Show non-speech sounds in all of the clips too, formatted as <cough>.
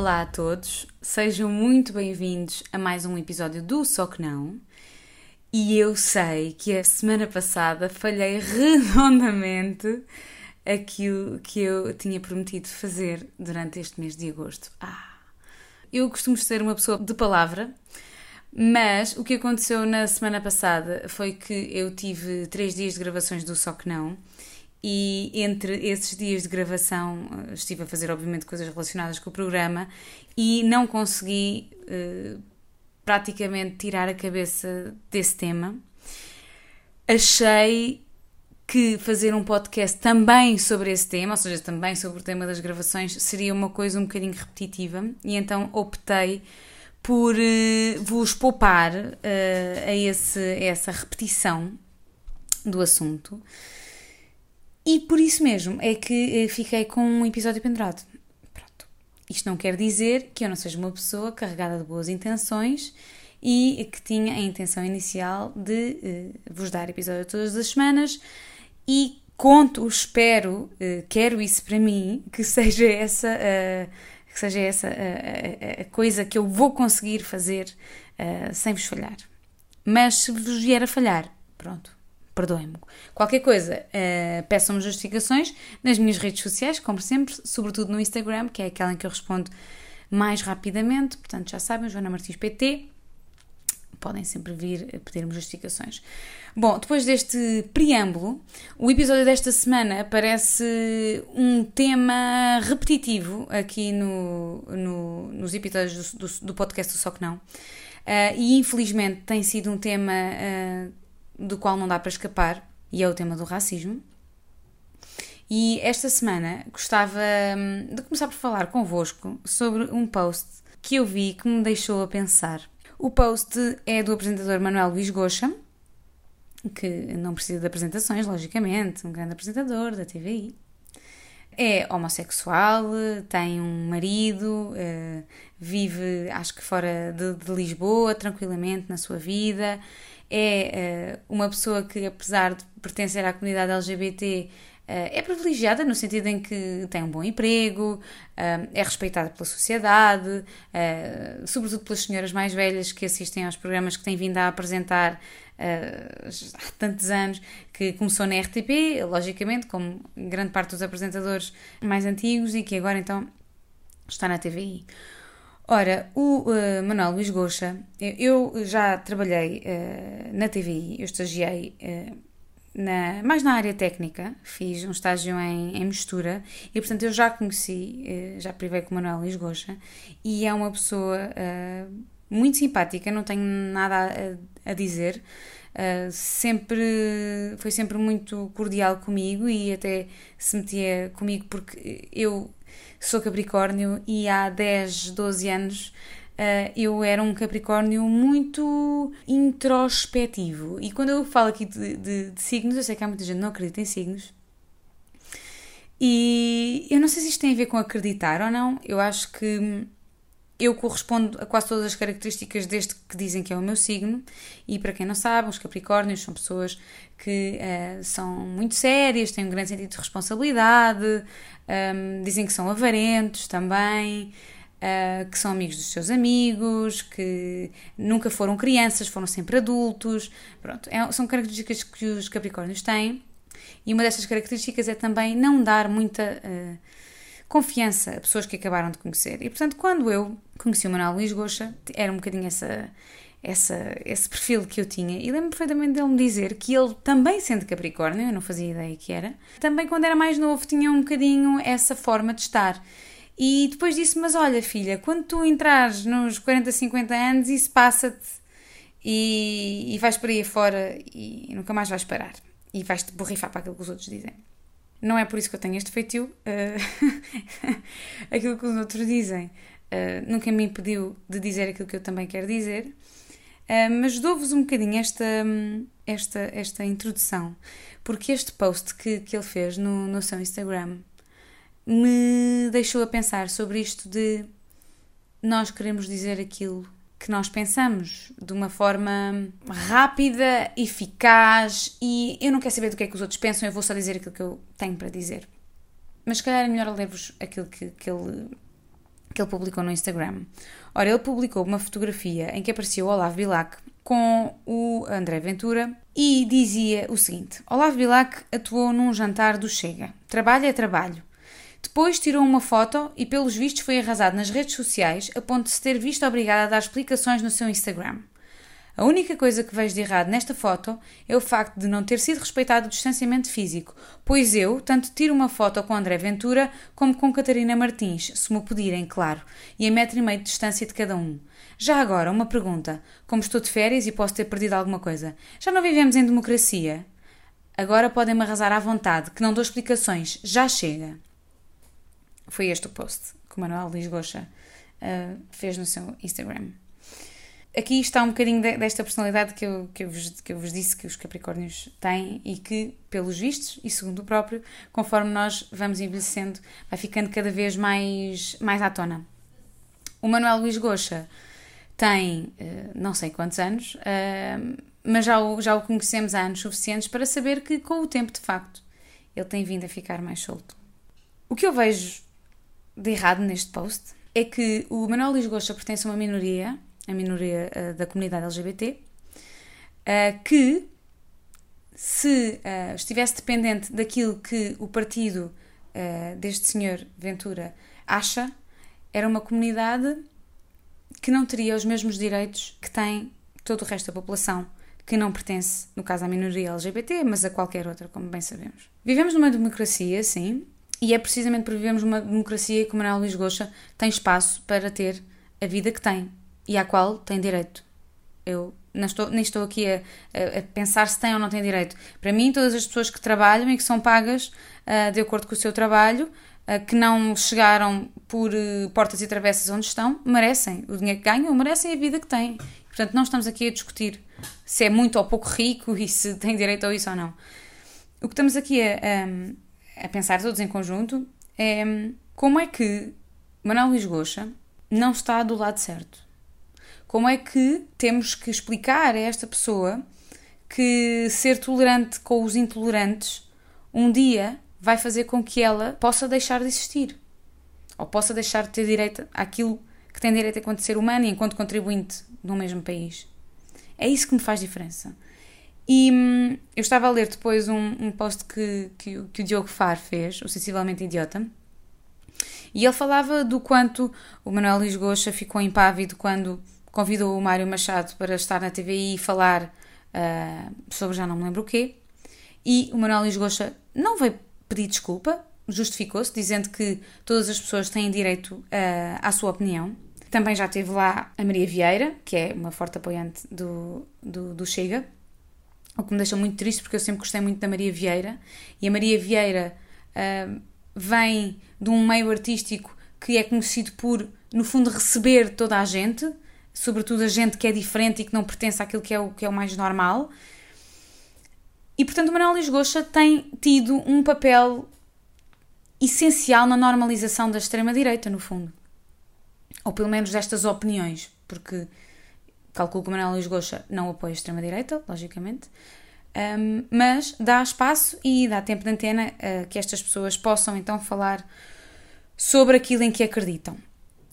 Olá a todos, sejam muito bem-vindos a mais um episódio do Só Que Não. E eu sei que a semana passada falhei <laughs> redondamente aquilo que eu tinha prometido fazer durante este mês de agosto. Ah! Eu costumo ser uma pessoa de palavra, mas o que aconteceu na semana passada foi que eu tive três dias de gravações do Só Que Não e entre esses dias de gravação eh, estive a fazer obviamente coisas relacionadas com o programa e não consegui uh, praticamente tirar a cabeça desse tema. Achei que fazer um podcast também sobre esse tema, ou seja, também sobre o tema das gravações, seria uma coisa um bocadinho repetitiva e então optei por uh, vos poupar a, esse, a essa repetição do assunto. E por isso mesmo é que fiquei com um episódio pendurado. Pronto. Isto não quer dizer que eu não seja uma pessoa carregada de boas intenções e que tinha a intenção inicial de uh, vos dar episódio todas as semanas e conto, espero, uh, quero isso para mim, que seja essa, uh, que seja essa a coisa que eu vou conseguir fazer sem vos falhar. Mas se vos vier a falhar, pronto, perdoem-me. Qualquer coisa, uh, peçam-me justificações nas minhas redes sociais, como sempre, sobretudo no Instagram, que é aquela em que eu respondo mais rapidamente. Portanto, já sabem, Joana Martins PT. Podem sempre vir pedir-me justificações. Bom, depois deste preâmbulo, o episódio desta semana parece um tema repetitivo aqui no, no nos episódios do, do, do, podcast do Só Que Não. Uh, e infelizmente tem sido um tema uh, do qual não dá para escapar, e é o tema do racismo. E esta semana gostava hum, de começar por falar convosco sobre um post que eu vi que me deixou a pensar. O post é do apresentador Manuel Luís Goxa, que não precisa de apresentações, logicamente, um grande apresentador da TVI. É homossexual, tem um marido, eh, vive, acho que fora de, de Lisboa, tranquilamente na sua vida é uh, uma pessoa que, apesar de pertencer à comunidade LGBT, uh, eh, é privilegiada no sentido em que tem um bom emprego, uh, é respeitada pela sociedade, sobretudo pelas senhoras mais velhas que assistem aos programas que têm vindo a apresentar há tantos anos, que começou na RTP, logicamente, como grande parte dos apresentadores mais antigos e que agora então está na TVI. Ora, o uh, Manuel Luís Goxa, eu já trabalhei uh, na TVI, eu estagiei uh, na, mais na área técnica, fiz um estágio em, em mistura e, portanto, eu já conheci, já privei com o Manuel Luís Goxa e é uma pessoa muito simpática, não tenho nada a, a dizer. Uh, sempre foi sempre muito cordial comigo e até se metia comigo porque eu sou Capricórnio e há 10, 12 anos uh, eu era um Capricórnio muito introspectivo. E quando eu falo aqui de, de, de signos, eu sei que há muita gente que não acredita em signos. E eu não sei se isto tem a ver com acreditar ou não, eu acho que eu correspondo a quase todas as características deste que dizem que é o meu signo, e para quem não sabe, os Capricórnios são pessoas que uh, são muito sérias, têm um grande sentido de responsabilidade, um, ehm, dizem que são avarentos também, uh, que são amigos dos seus amigos, que nunca foram crianças, foram sempre adultos. Pronto, é, são características que os Capricórnios têm, e uma dessas características é também não dar muita. Uh, confiança a pessoas que acabaram de conhecer. E portanto, quando eu conheci o Manuel Luís Goxa, era um bocadinho essa, essa, esse perfil que eu tinha. E lembro perfeitamente dele me dizer que ele, também sendo Capricórnio, eu não fazia ideia que era, também quando era mais novo tinha um bocadinho essa forma de estar. E depois disse: Mas olha, filha, quando tu entrares nos 40, 50 anos, isso passa-te e, e vais por aí fora e nunca mais vais parar. E vais-te borrifar para aquilo que os outros dizem. Não é por isso que eu tenho este feitio. Uh, <laughs> aquilo que os outros dizem uh, nunca me impediu de dizer aquilo que eu também quero dizer. Uh, mas dou-vos um bocadinho esta, esta, esta introdução, porque este post que, que ele fez no, no seu Instagram me deixou a pensar sobre isto de nós queremos dizer aquilo que nós pensamos de uma forma rápida, eficaz e eu não quero saber do que é que os outros pensam, eu vou só dizer aquilo que eu tenho para dizer. Mas se calhar é melhor ler-vos aquilo que, que ele que ele publicou no Instagram. Ora, ele publicou uma fotografia em que aparecia o Olavo Bilac com o André Ventura e dizia o seguinte: Olavo Bilac atuou num jantar do Chega. Trabalho é trabalho. Depois tirou uma foto e, pelos vistos, foi arrasado nas redes sociais a ponto de se ter visto obrigado a dar explicações no seu Instagram. A única coisa que vejo de errado nesta foto é o facto de não ter sido respeitado o distanciamento físico, pois eu tanto tiro uma foto com André Ventura como com Catarina Martins, se me pedirem, claro, e a metro e meio de distância de cada um. Já agora, uma pergunta. Como estou de férias e posso ter perdido alguma coisa, já não vivemos em democracia? Agora podem-me arrasar à vontade, que não dou explicações, já chega. Foi este o post que o Manuel Luís Goxa uh, fez no seu Instagram aqui está um bocadinho desta personalidade que eu, que, eu vos, que eu vos disse que os Capricórnios têm e que, pelos vistos, e segundo o próprio, conforme nós vamos envelhecendo, vai ficando cada vez mais, mais à tona. O Manuel Luís Goxa tem uh, não sei quantos anos, uh, mas já o, já o conhecemos há anos suficientes para saber que, com o tempo, de facto, ele tem vindo a ficar mais solto. O que eu vejo de errado neste post é que o Manuel Luís Goxa pertence a uma minoria a minoria uh, da comunidade LGBT, uh, eh, que se uh, estivesse dependente daquilo que o partido deste senhor Ventura acha, era uma comunidade que não teria os mesmos direitos que tem todo o resto da população, que não pertence, no caso, à minoria LGBT, mas a qualquer outra, como bem sabemos. Vivemos numa democracia, sim, e é precisamente por vivermos numa democracia que o Manuel Luís Goxa tem espaço para ter a vida que tem, e à qual tem direito. Eu não estou, nem estou aqui a, a, pensar se tem ou não tem direito. Para mim, todas as pessoas que trabalham e que são pagas uh, de acordo com o seu trabalho, uh, que não chegaram por uh, portas e travessas onde estão, merecem o dinheiro que ganham, merecem a vida que têm. Portanto, não estamos aqui a discutir se é muito ou pouco rico <laughs> e se tem direito a isso ou não. O que estamos aqui a, a pensar todos em conjunto é como é que Manuel Luís Goxa não está do lado certo como é que temos que explicar a esta pessoa que ser tolerante com os intolerantes um dia vai fazer com que ela possa deixar de existir? Ou possa deixar de ter direito àquilo que tem direito enquanto ser humano enquanto contribuinte no mesmo país? É isso que me faz diferença. E hum, eu estava a ler depois um, um post que, que, que o Diogo Far fez, o Sensivelmente Idiota, e ele falava do quanto o Manuel Luís Goxa ficou impávido quando convidou o Mário Machado para estar na TVI e falar uh, sobre já não me lembro o quê. E o Manuel Luís Goxa não veio pedir desculpa, justificou-se, dizendo que todas as pessoas têm direito uh, à sua opinião. Também já teve lá a Maria Vieira, que é uma forte apoiante do, do, do Chega, o que me deixa muito triste porque eu sempre gostei muito da Maria Vieira e a Maria Vieira uh, vem de um meio artístico que é conhecido por, no fundo, receber toda a gente, sobretudo a gente que é diferente e que não pertence àquilo que é o, que é o mais normal. E portanto, o Manuel Luís Goxa tem tido um papel essencial na normalização da extrema-direita, no fundo. Ou pelo menos destas opiniões, porque calculo que o Manuel Luís Goxa não apoia a extrema-direita, logicamente, um, mas dá espaço e dá tempo de antena uh, que estas pessoas possam então falar sobre aquilo em que acreditam.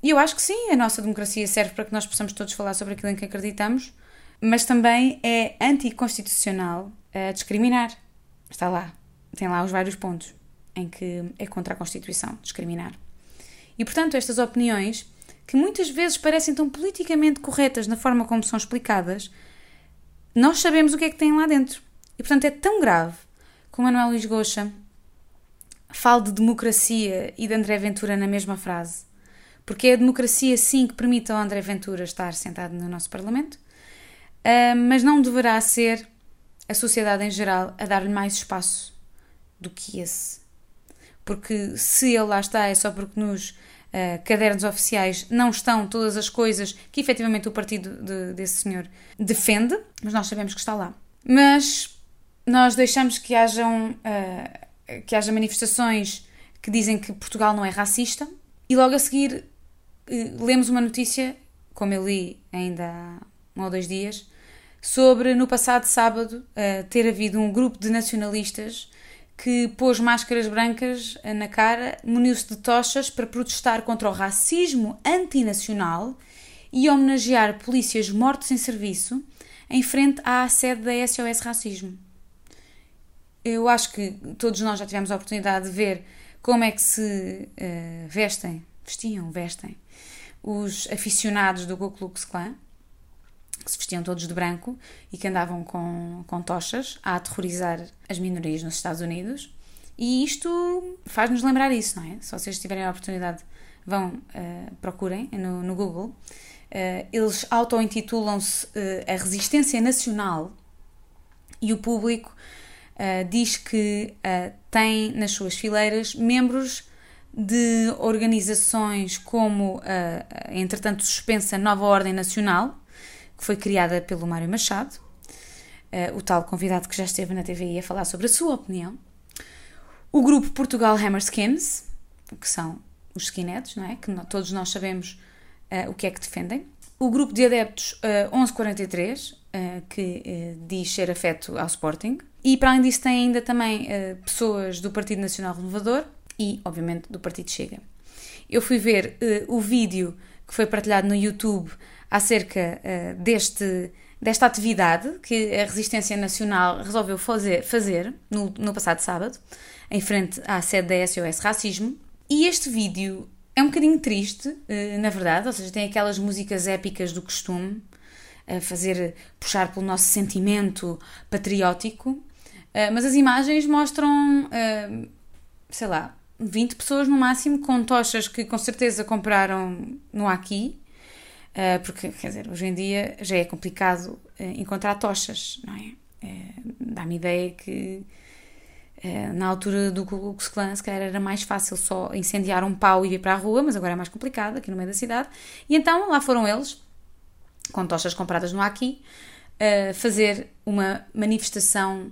E eu acho que sim, a nossa democracia serve para que nós possamos todos falar sobre aquilo em que acreditamos, mas também é anticonstitucional uh, discriminar. Está lá, tem lá os vários pontos em que é contra a Constituição discriminar. E portanto, estas opiniões, que muitas vezes parecem tão politicamente corretas na forma como são explicadas, nós sabemos o que é que tem lá dentro. E portanto, é tão grave que o Manuel Luís Goxa fale de democracia e de André Ventura na mesma frase porque é a democracia, sim, que permite ao André Ventura estar sentado no nosso Parlamento, uh, mas não deverá ser a sociedade em geral a dar-lhe mais espaço do que esse. Porque se ele lá está, é só porque nos uh, cadernos oficiais não estão todas as coisas que efetivamente o partido de, desse senhor defende, mas nós sabemos que está lá. Mas nós deixamos que hajam uh, que haja manifestações que dizem que Portugal não é racista e logo a seguir eh, lemos uma notícia, como eu li ainda há um ou dois dias, sobre no passado sábado uh, ter havido um grupo de nacionalistas que pôs máscaras brancas na cara, muniu-se de tochas para protestar contra o racismo antinacional e homenagear polícias mortos em serviço em frente à sede da SOS Racismo. Eu acho que todos nós já tivemos a oportunidade de ver como é que se uh, vestem, vestiam, vestem, os aficionados do Ku Klux Klan, que se vestiam todos de branco e que andavam com, com tochas a aterrorizar as minorias nos Estados Unidos. E isto faz-nos lembrar isso, não é? Se vocês tiverem a oportunidade, vão, uh, procurem no, no Google. Uh, eles auto-intitulam-se uh, a Resistência Nacional e o público diz que tem nas suas fileiras membros de organizações como, entretanto, suspensa Nova Ordem Nacional, que foi criada pelo Mário Machado, uh, o tal convidado que já esteve na TVI a falar sobre a sua opinião. O grupo Portugal Hammer Skins, que são os skinheads, não é? Que todos nós sabemos uh, o que é que defendem. O grupo de adeptos uh, 1143, uh, que diz ser afeto ao Sporting. E para além disso tem ainda também pessoas do Partido Nacional Renovador e, obviamente, do Partido Chega. Eu fui ver o vídeo que foi partilhado no YouTube acerca uh, deste, desta atividade que a Resistência Nacional resolveu fazer, fazer no, no passado sábado, em frente à sede da SOS Racismo. E este vídeo é um bocadinho triste, uh, na verdade, ou seja, tem aquelas músicas épicas do costume, a fazer puxar pelo nosso sentimento patriótico, uh, mas as imagens mostram, sei lá, 20 pessoas no máximo com tochas que com certeza compraram no Aqui Uh, porque, quer dizer, hoje em dia já é complicado uh, encontrar tochas, não é? Uh, Dá-me ideia que na altura do Ku Klux se calhar era mais fácil só incendiar um pau e ir para a rua, mas agora é mais complicado aqui no meio da cidade. E então lá foram eles, com tochas compradas no Aqui, fazer uma manifestação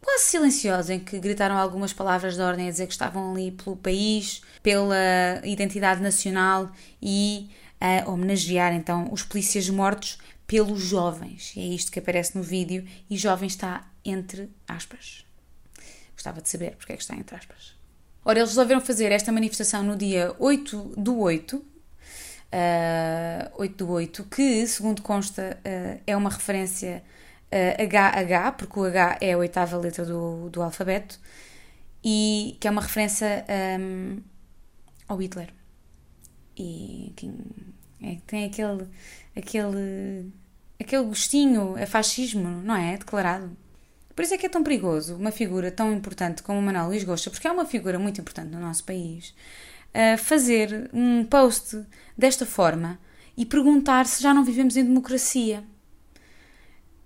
quase silenciosa, em que gritaram algumas palavras de ordem a dizer que estavam ali pelo país, pela identidade nacional e a homenagear então os polícias mortos pelos jovens. E é isto que aparece no vídeo e jovem está entre aspas. Gostava de saber porque é que está entre aspas. Ora, eles resolveram fazer esta manifestação no dia 8 do 8, uh, 8 do 8, que, segundo consta, uh, é uma referência uh, HH, porque o H é a oitava letra do, do alfabeto, e que é uma referência um, ao Hitler. E que é, tem aquele, aquele, aquele gostinho a fascismo, não é? Declarado. Por isso é que é tão perigoso uma figura tão importante como o Manuel Luís Gosta, porque é uma figura muito importante no nosso país, fazer um post desta forma e perguntar se já não vivemos em democracia.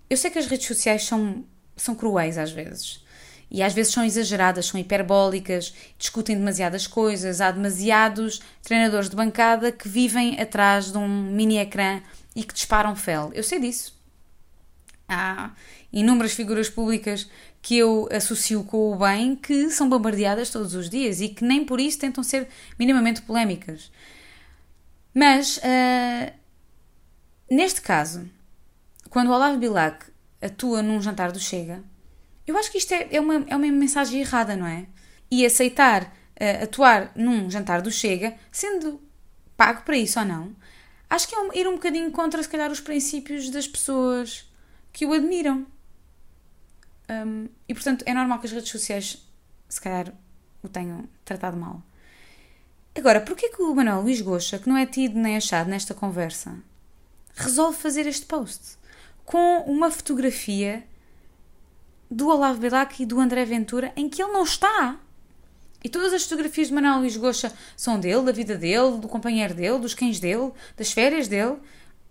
Eu sei que as redes sociais são, são cruéis às vezes, e às vezes são exageradas, são hiperbólicas, discutem demasiadas coisas. Há demasiados treinadores de bancada que vivem atrás de um mini ecrã e que disparam fel. Eu sei disso. Há inúmeras figuras públicas que eu associo com o bem que são bombardeadas todos os dias e que nem por isso tentam ser minimamente polémicas. Mas, uh, neste caso, quando o Olavo Bilac atua num jantar do Chega, eu acho que isto é, é, uma, é uma mensagem errada, não é? E aceitar uh, atuar num jantar do Chega, sendo pago para isso ou não, acho que é um, ir um bocadinho contra, se calhar, os princípios das pessoas que o admiram. Um, e portanto, é normal que as redes sociais, se calhar, o tenham tratado mal. Agora, porquê que o Manuel Luís Goxa, que não é tido nem achado nesta conversa, resolve fazer este post com uma fotografia do Olavo Bilac e do André Ventura em que ele não está. E todas as fotografias de Manuel Luís Goxa são dele, da vida dele, do companheiro dele, dos cães dele, das férias dele.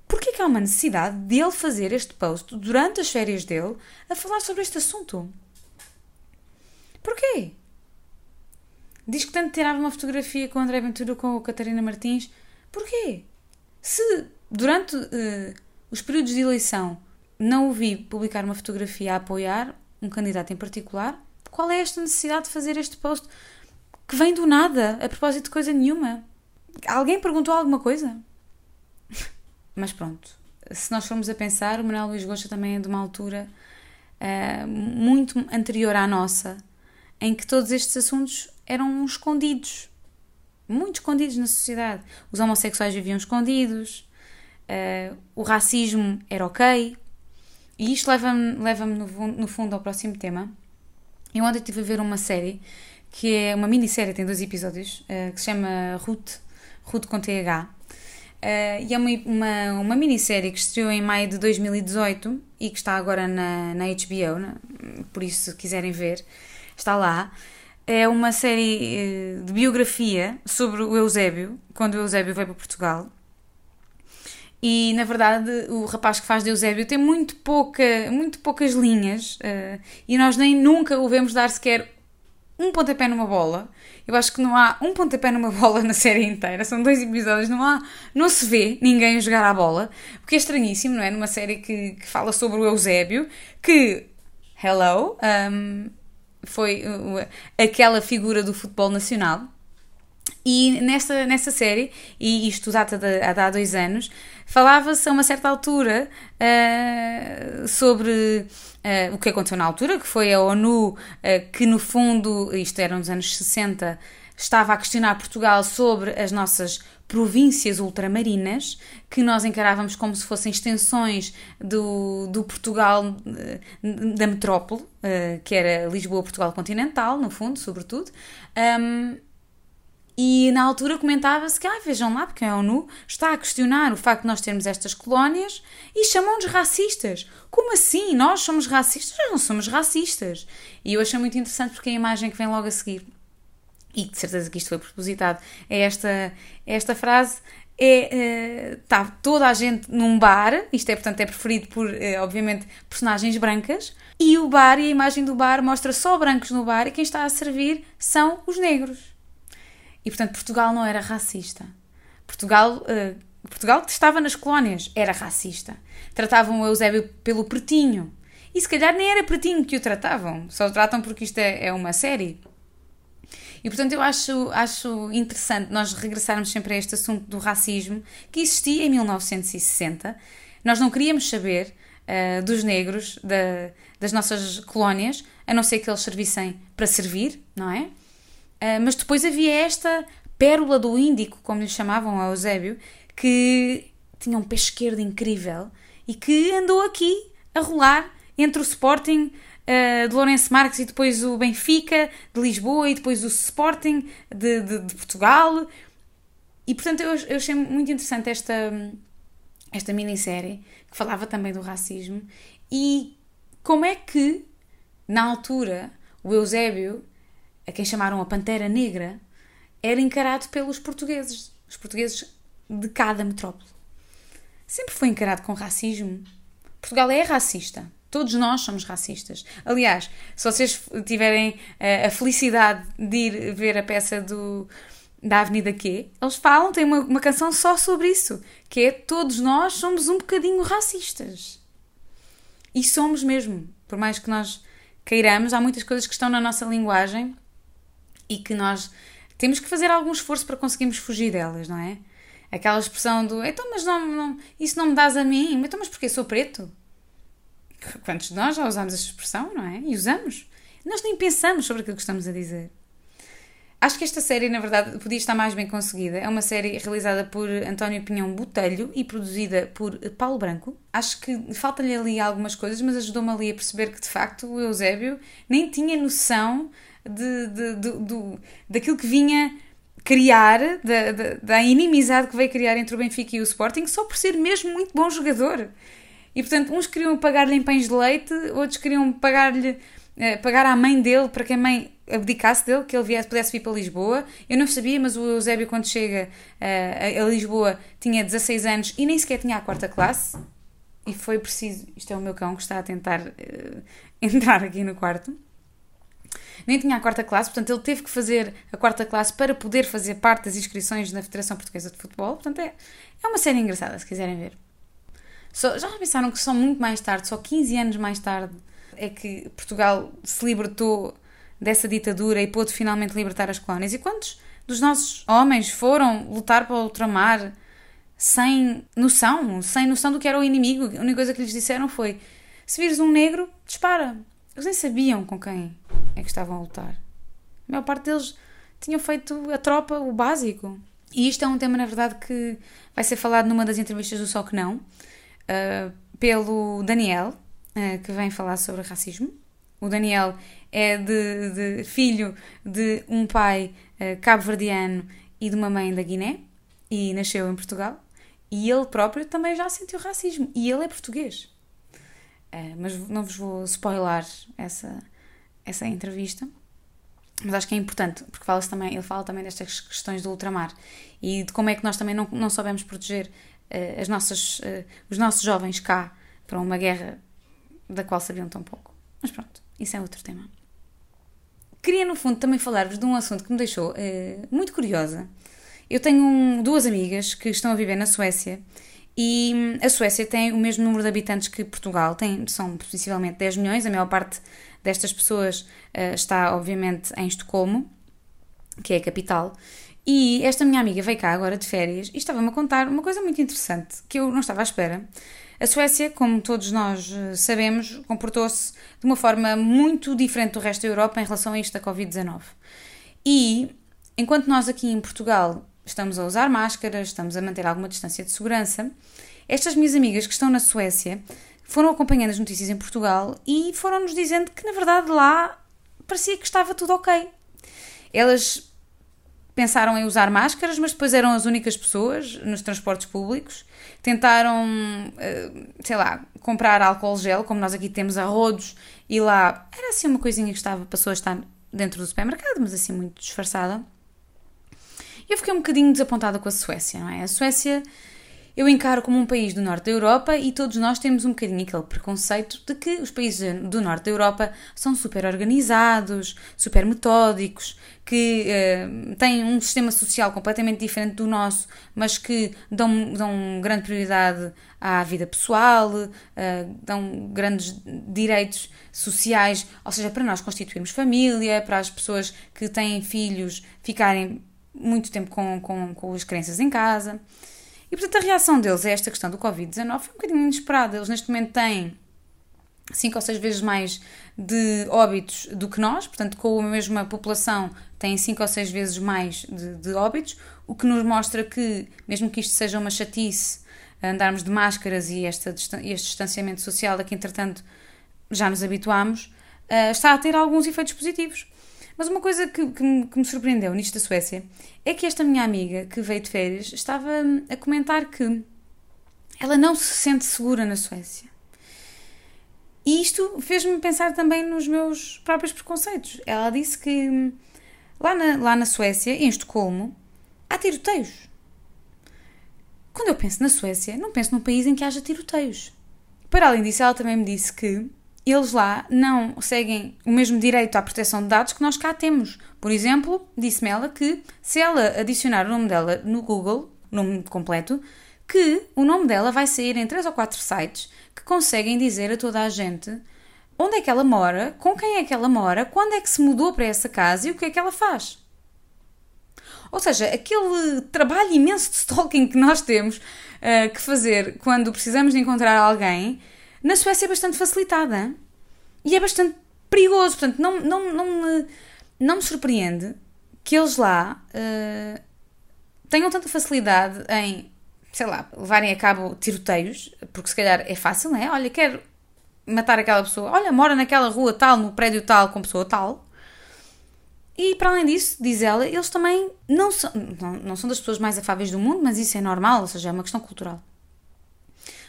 Porquê que há uma necessidade dele fazer este post durante as férias dele a falar sobre este assunto? Porquê? Diz que tanto tirava uma fotografia com o André Ventura com a Catarina Martins. Porquê? Se durante uh, os períodos de eleição não o vi publicar uma fotografia a apoiar, um candidato em particular, qual é esta necessidade de fazer este post que vem do nada, a propósito de coisa nenhuma? Alguém perguntou alguma coisa? <laughs> Mas pronto, se nós formos a pensar, o Manuel Luís Gosta também é de uma altura uh, muito anterior à nossa, em que todos estes assuntos eram escondidos, muito escondidos na sociedade. Os homossexuais viviam escondidos, uh, o racismo era ok. E isto leva-me leva no, no fundo ao próximo tema. Eu ontem estive a ver uma série que é uma minissérie, tem dois episódios, uh, que se chama Ruth, Ruth com TH. Uh, e é uma, uma, uma minissérie que estreou em maio de 2018 e que está agora na, na HBO, né? por isso, se quiserem ver, está lá. É uma série uh, de biografia sobre o Eusébio, quando o Eusébio veio para Portugal. E na verdade, o rapaz que faz de Eusébio tem muito, pouca, muito poucas linhas uh, e nós nem nunca o vemos dar sequer um pontapé numa bola. Eu acho que não há um pontapé numa <laughs> bola na série inteira. São dois episódios, não há, não se vê ninguém jogar a bola, o que é estranhíssimo, não é? Numa série que, que fala sobre o Eusébio, que, hello, um, foi aquela figura do futebol nacional. E nessa, nessa série, e isto data de, há dois anos, falava-se a uma certa altura uh, sobre uh, o que aconteceu na altura, que foi a ONU, uh, que no fundo, isto era nos anos 60, estava a questionar Portugal sobre as nossas províncias ultramarinas, que nós encarávamos como se fossem extensões do, do Portugal, da metrópole, que era Lisboa, Portugal continental, no fundo, sobretudo. Um, e na altura comentava-se que, ah, vejam lá, porque a ONU está a questionar o facto de nós termos estas colónias e chamam-nos racistas. Como assim? Nós somos racistas? Nós não somos racistas. E eu achei muito interessante porque a imagem que vem logo a seguir, e de certeza que isto foi propositado, é esta, é esta frase. É, está eh, toda a gente num bar, isto é, portanto, é preferido por, eh, obviamente, personagens brancas, e o bar e a imagem do bar mostra só brancos no bar e quem está a servir são os negros. E portanto Portugal não era racista. Portugal, uh, Portugal que estava nas colónias era racista. Tratavam o Eusébio pelo pretinho. E se calhar nem era pretinho que o tratavam, só o tratam porque isto é, é uma série. E portanto eu acho, acho interessante nós regressarmos sempre a este assunto do racismo que existia em 1960. Nós não queríamos saber uh, dos negros, da, das nossas colónias, a não ser que eles servissem para servir, não é? Uh, mas depois havia esta pérola do Índico, como lhe chamavam a Eusébio, que tinha um pé esquerdo incrível e que andou aqui a rolar entre o Sporting uh, de Lourenço Marques e depois o Benfica de Lisboa e depois o Sporting de, de, de Portugal. E portanto eu, eu, achei muito interessante esta, esta minissérie que falava também do racismo e como é que na altura o Eusébio a quem chamaram a Pantera Negra, era encarado pelos portugueses, os portugueses de cada metrópole. Sempre foi encarado com racismo. Portugal é racista. Todos nós somos racistas. Aliás, se vocês tiverem uh, a felicidade de ir ver a peça do, da Avenida Q, eles falam, têm uma, uma canção só sobre isso, que é todos nós somos um bocadinho racistas. E somos mesmo. Por mais que nós queiramos, há muitas coisas que estão na nossa linguagem e que nós temos que fazer algum esforço para conseguirmos fugir delas, não é? Aquela expressão do então, mas não, não, isso não me dás a mim, então, mas porque sou preto? Quantos de nós já usamos essa expressão, não é? E usamos. Nós nem pensamos sobre aquilo que estamos a dizer. Acho que esta série, na verdade, podia estar mais bem conseguida. É uma série realizada por António Pinhão Botelho e produzida por Paulo Branco. Acho que falta-lhe ali algumas coisas, mas ajudou-me ali a perceber que, de facto, o Eusébio nem tinha noção de, de, de, daquilo que vinha criar, da, da, da, inimizade que veio criar entre o Benfica e o Sporting, só por ser mesmo muito bom jogador. E portanto, uns queriam pagar-lhe em pães de leite, outros queriam pagar-lhe pagar à mãe dele para que a mãe abdicasse dele, que ele viesse, pudesse vir para Lisboa. Eu não sabia, mas o Eusébio, quando chega a, a, Lisboa, tinha 16 anos e nem sequer tinha a quarta classe. E foi preciso. Isto é o meu cão que está a tentar uh, <laughs> entrar aqui no quarto nem tinha a quarta classe, portanto ele teve que fazer a quarta classe para poder fazer parte das inscrições na Federação Portuguesa de Futebol. Portanto, é, é uma série engraçada, se quiserem ver. Só, já pensaram que só muito mais tarde, só 15 anos mais tarde, é que Portugal se libertou dessa ditadura e pôde finalmente libertar as colónias? E quantos dos nossos homens foram lutar para o ultramar sem noção, sem noção do que era o inimigo? A única coisa que lhes disseram foi: se vires um negro, dispara. Eles nem sabiam com quem é que estavam a lutar. A maior parte deles tinham feito a tropa, o básico. E isto é um tema, na verdade, que vai ser falado numa das entrevistas do Só Que Não, uh, pelo Daniel, uh, que vem falar sobre racismo. O Daniel é de, de filho de um pai uh, cabo-verdiano e de uma mãe da Guiné e nasceu em Portugal. E ele próprio também já sentiu racismo. E ele é português. mas não vos vou spoiler essa, essa entrevista. Mas acho que é importante, porque fala também, ele fala também destas questões do ultramar e de como é que nós também não, não soubemos proteger uh, as nossas, uh, os nossos jovens cá para uma guerra da qual sabiam tão pouco. Mas pronto, isso é outro tema. Queria, no fundo, também falar-vos de um assunto que me deixou uh, muito curiosa. Eu tenho um, duas amigas que estão a viver na Suécia e hum, a Suécia tem o mesmo número de habitantes que Portugal, tem, são possivelmente 10 milhões, a maior parte destas pessoas uh, está, obviamente, em Estocolmo, que é a capital. E esta minha amiga veio cá agora de férias e estava-me a contar uma coisa muito interessante que eu não estava à espera. A Suécia, como todos nós eh, sabemos, comportou-se de uma forma muito diferente do resto da Europa em relação a isto da Covid-19. E enquanto nós aqui em Portugal estamos a usar máscaras, estamos a manter alguma distância de segurança, estas minhas amigas que estão na Suécia foram acompanhando as notícias em Portugal e foram-nos dizendo que, na verdade, lá parecia que estava tudo ok. Elas pensaram em usar máscaras, mas depois eram as únicas pessoas nos transportes públicos. Tentaram, eh, sei lá, comprar álcool gel, como nós aqui temos a rodos, e lá era assim uma coisinha que estava, passou a estar dentro do supermercado, mas assim muito disfarçada. Eu fiquei um bocadinho desapontada com a Suécia, não é? A Suécia eu encaro como um país do norte da Europa e todos nós temos um bocadinho aquele preconceito de que os países do norte da Europa são super organizados, super metódicos, que uh, têm um sistema social completamente diferente do nosso, mas que dão, dão grande prioridade à vida pessoal, uh, dão grandes direitos sociais, ou seja, para nós constituirmos família, para as pessoas que têm filhos ficarem muito tempo com, com, com as crianças em casa. E portanto a reação deles a esta questão do Covid-19 foi um bocadinho inesperada. Eles neste momento têm 5 ou 6 vezes mais de óbitos do que nós, portanto, com a mesma população, têm 5 ou 6 vezes mais de, de, óbitos, o que nos mostra que, mesmo que isto seja uma chatice, andarmos de máscaras e esta, este distanciamento social a que, entretanto, já nos habituámos, uh, está a ter alguns efeitos positivos. Mas uma coisa que, que, me, que me surpreendeu nisto da Suécia é que esta minha amiga que veio de férias estava a comentar que ela não se sente segura na Suécia. E isto fez-me pensar também nos meus próprios preconceitos. Ela disse que lá na, lá na Suécia, em Estocolmo, há tiroteios. Quando eu penso na Suécia, não penso num país em que haja tiroteios. Para além disso, ela também me disse que eles lá não seguem o mesmo direito à proteção de dados que nós cá temos. Por exemplo, disse-me ela que se ela adicionar o nome dela no Google, nome completo, que o nome dela vai sair em três ou quatro sites que conseguem dizer a toda a gente onde é que ela mora, com quem é que ela mora, quando é que se mudou para essa casa e o que é que ela faz. Ou seja, aquele trabalho imenso de stalking que nós temos uh, que fazer quando precisamos de encontrar alguém na Suécia é bastante facilitada e é bastante perigoso. Portanto, não, não, não, me, não me surpreende que eles lá uh, tenham tanta facilidade em, sei lá, levarem a cabo tiroteios, porque se calhar é fácil, não é? Olha, quero matar aquela pessoa, olha, mora naquela rua tal, no prédio tal, com pessoa tal. E para além disso, diz ela, eles também não são, não, não são das pessoas mais afáveis do mundo, mas isso é normal, ou seja, é uma questão cultural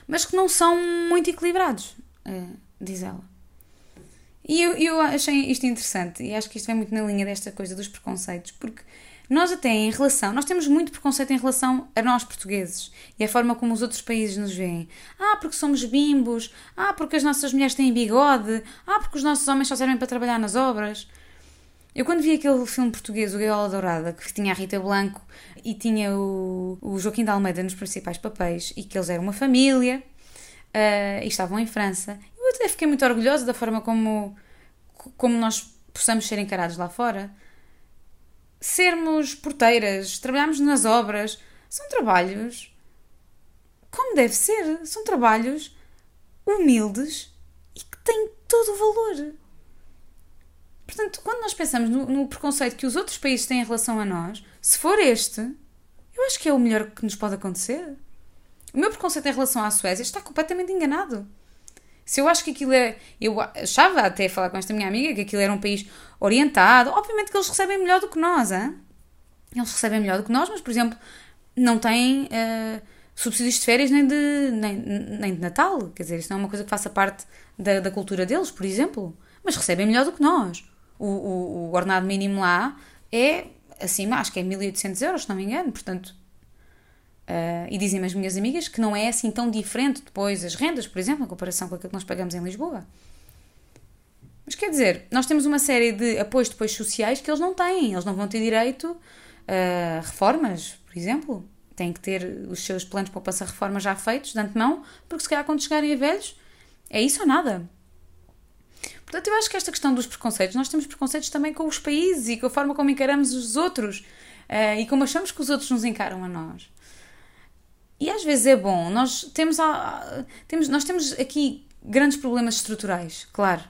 mas que não são muito equilibrados, uh, diz ela. E eu, eu achei isto interessante e acho que isto vem muito na linha desta coisa dos preconceitos, porque nós até em relação, nós temos muito preconceito em relação a nós portugueses e a forma como os outros países nos veem. Ah, porque somos bimbos, ah, porque as nossas mulheres têm bigode, ah, porque os nossos homens só servem para trabalhar nas obras. Eu quando vi aquele filme português, O Gaiola Dourada, que tinha a Rita Blanco e tinha o, o Joaquim de Almeida nos principais papéis e que eles eram uma família uh, e estavam em França, eu até fiquei muito orgulhosa da forma como, como nós possamos ser encarados lá fora. Sermos porteiras, trabalharmos nas obras, são trabalhos como deve ser, são trabalhos humildes e que têm todo o valor. Portanto, quando nós pensamos no, no, preconceito que os outros países têm em relação a nós, se for este, eu acho que é o melhor que nos pode acontecer. O meu preconceito em relação à Suécia está completamente enganado. Se eu acho que aquilo é. Eu achava até falar com esta minha amiga que aquilo era um país orientado. Obviamente que eles recebem melhor do que nós, hein? Eles recebem melhor do que nós, mas, por exemplo, não têm uh, subsídios de férias nem de, nem, nem de Natal. Quer dizer, isso não é uma coisa que faça parte da, da cultura deles, por exemplo. Mas recebem melhor do que nós. O, o, o ordenado mínimo lá é acima, acho que é 1800 euros, se não me engano. Portanto, Uh, e dizem-me as minhas amigas que não é assim tão diferente depois as rendas, por exemplo, em comparação com aquilo que nós pagamos em Lisboa. Mas quer dizer, nós temos uma série de apoios depois sociais que eles não têm. Eles não vão ter direito a reformas, por exemplo. Têm que ter os seus planos para poupança reforma já feitos de antemão, porque se calhar quando chegarem a velhos, é isso ou nada. Portanto, eu acho que esta questão dos preconceitos, nós temos preconceitos também com os países e com a forma como encaramos os outros uh, e como achamos que os outros nos encaram a nós. E às vezes é bom. Nós temos, temos, nós temos aqui grandes problemas estruturais, claro.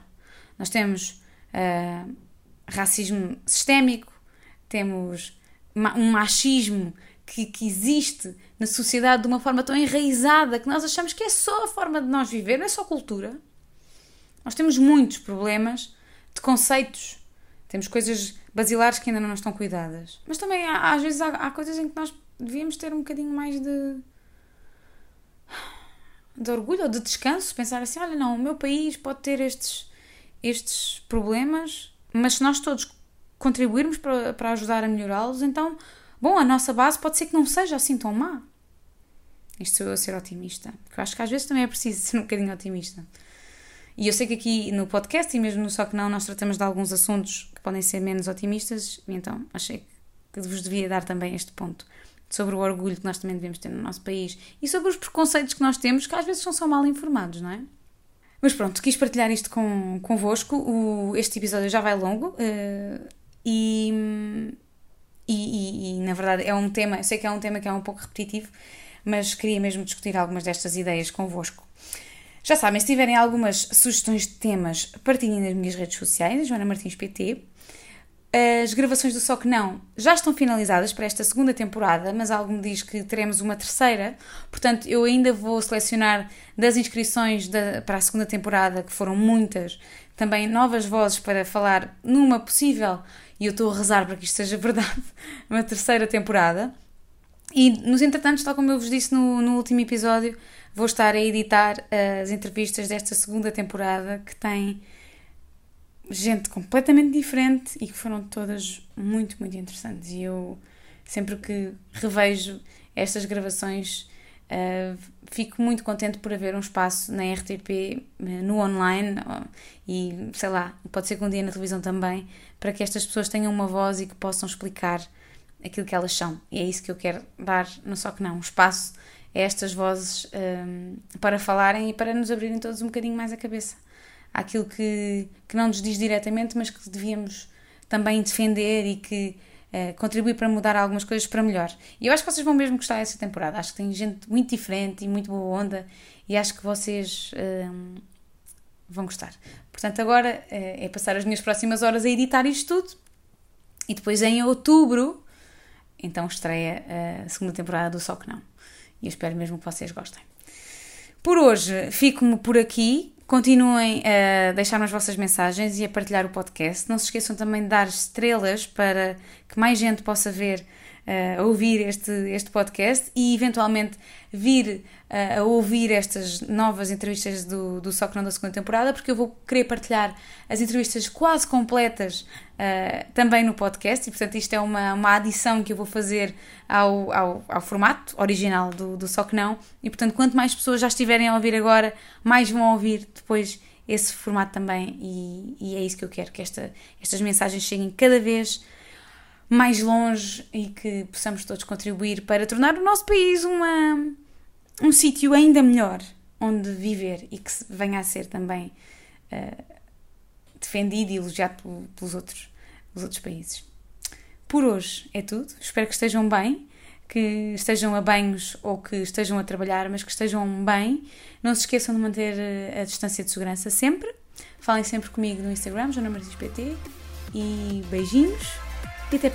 Nós temos uh, racismo sistémico, temos um machismo que, que, existe na sociedade de uma forma tão enraizada que nós achamos que é só a forma de nós viver, não é só cultura. Nós temos muitos problemas de conceitos, temos coisas basilares que ainda não estão cuidadas. Mas também há, às vezes há, há coisas em que nós devíamos ter um bocadinho mais de de orgulho ou de descanso, pensar assim, olha não, o meu país pode ter estes, estes problemas, mas se nós todos contribuirmos para, para ajudar a melhorá-los, então, bom, a nossa base pode ser que não seja assim tão má. Isto sou eu a ser otimista, porque eu acho que às vezes também é preciso <laughs> ser um bocadinho otimista. E eu sei que aqui no podcast e mesmo no Só Que Não nós tratamos de alguns assuntos que podem ser menos otimistas, e então achei que vos devia dar também este ponto sobre o orgulho que nós também devemos ter no nosso país e sobre os preconceitos que nós temos, que às vezes são só mal informados, não é? Mas pronto, quis partilhar isto com, convosco. O, este episódio já vai longo uh, e, e, e, na verdade, é um tema, sei que é um tema que é um pouco repetitivo, mas queria mesmo discutir algumas destas ideias convosco. Já sabem, se tiverem algumas sugestões de temas, partilhem nas minhas redes sociais, Joana Martins PT. As gravações do Só Que Não já estão finalizadas para esta segunda temporada, mas algo me diz que teremos uma terceira, portanto eu ainda vou selecionar das inscrições da, para a segunda temporada, que foram muitas, também novas vozes para falar numa possível, e eu estou a rezar para que isto seja <laughs> verdade, uma terceira temporada. E nos entretantos, tal como eu vos disse no, no último episódio, vou estar a editar as entrevistas desta segunda temporada que tem gente completamente diferente e que foram todas muito, muito interessantes. E eu, sempre que revejo estas gravações, uh, fico muito contente por haver um espaço na RTP, eh, no online, e sei lá, pode ser que um dia na televisão também, para que estas pessoas tenham uma voz e que possam explicar aquilo que elas são. E é isso que eu quero dar, não só que não, um espaço estas vozes um, eh, para falarem e para nos abrirem todos um bocadinho mais a cabeça àquilo que, que não nos diz diretamente, mas que devíamos também defender e que uh, contribui para mudar algumas coisas para melhor. E eu acho que vocês vão mesmo gostar dessa temporada. Acho que tem gente muito diferente e muito boa onda e acho que vocês uh, vão gostar. Portanto, agora uh, é passar as minhas próximas horas a editar isto tudo e depois em outubro, então estreia a segunda temporada do Só Que Não. E eu espero mesmo que vocês gostem. Por hoje, fico-me por aqui. Continuem a deixar as vossas mensagens e a partilhar o podcast. Não se esqueçam também de dar estrelas para que mais gente possa ver, uh, a ouvir este, este podcast e eventualmente vir uh, a ouvir estas novas entrevistas do, do Só Que Não da segunda temporada, porque eu vou querer partilhar as entrevistas quase completas uh, também no podcast e, portanto, isto é uma, uma adição que eu vou fazer ao, ao, ao formato original do, do Só Que Não. E, portanto, quanto mais pessoas já estiverem a ouvir agora, mais vão ouvir depois esse formato também. E, e é isso que eu quero, que esta, estas mensagens cheguem cada vez mais longe e que possamos todos contribuir para tornar o nosso país uma, um sítio ainda melhor onde viver e que venha a ser também uh, defendido e elogiado pelos outros, pelos outros países. Por hoje é tudo. Espero que estejam bem, que estejam a banhos ou que estejam a trabalhar, mas que estejam bem. Não se esqueçam de manter eh, a distância de segurança sempre. Falem sempre comigo no Instagram, Joana Martins PT. e beijinhos e até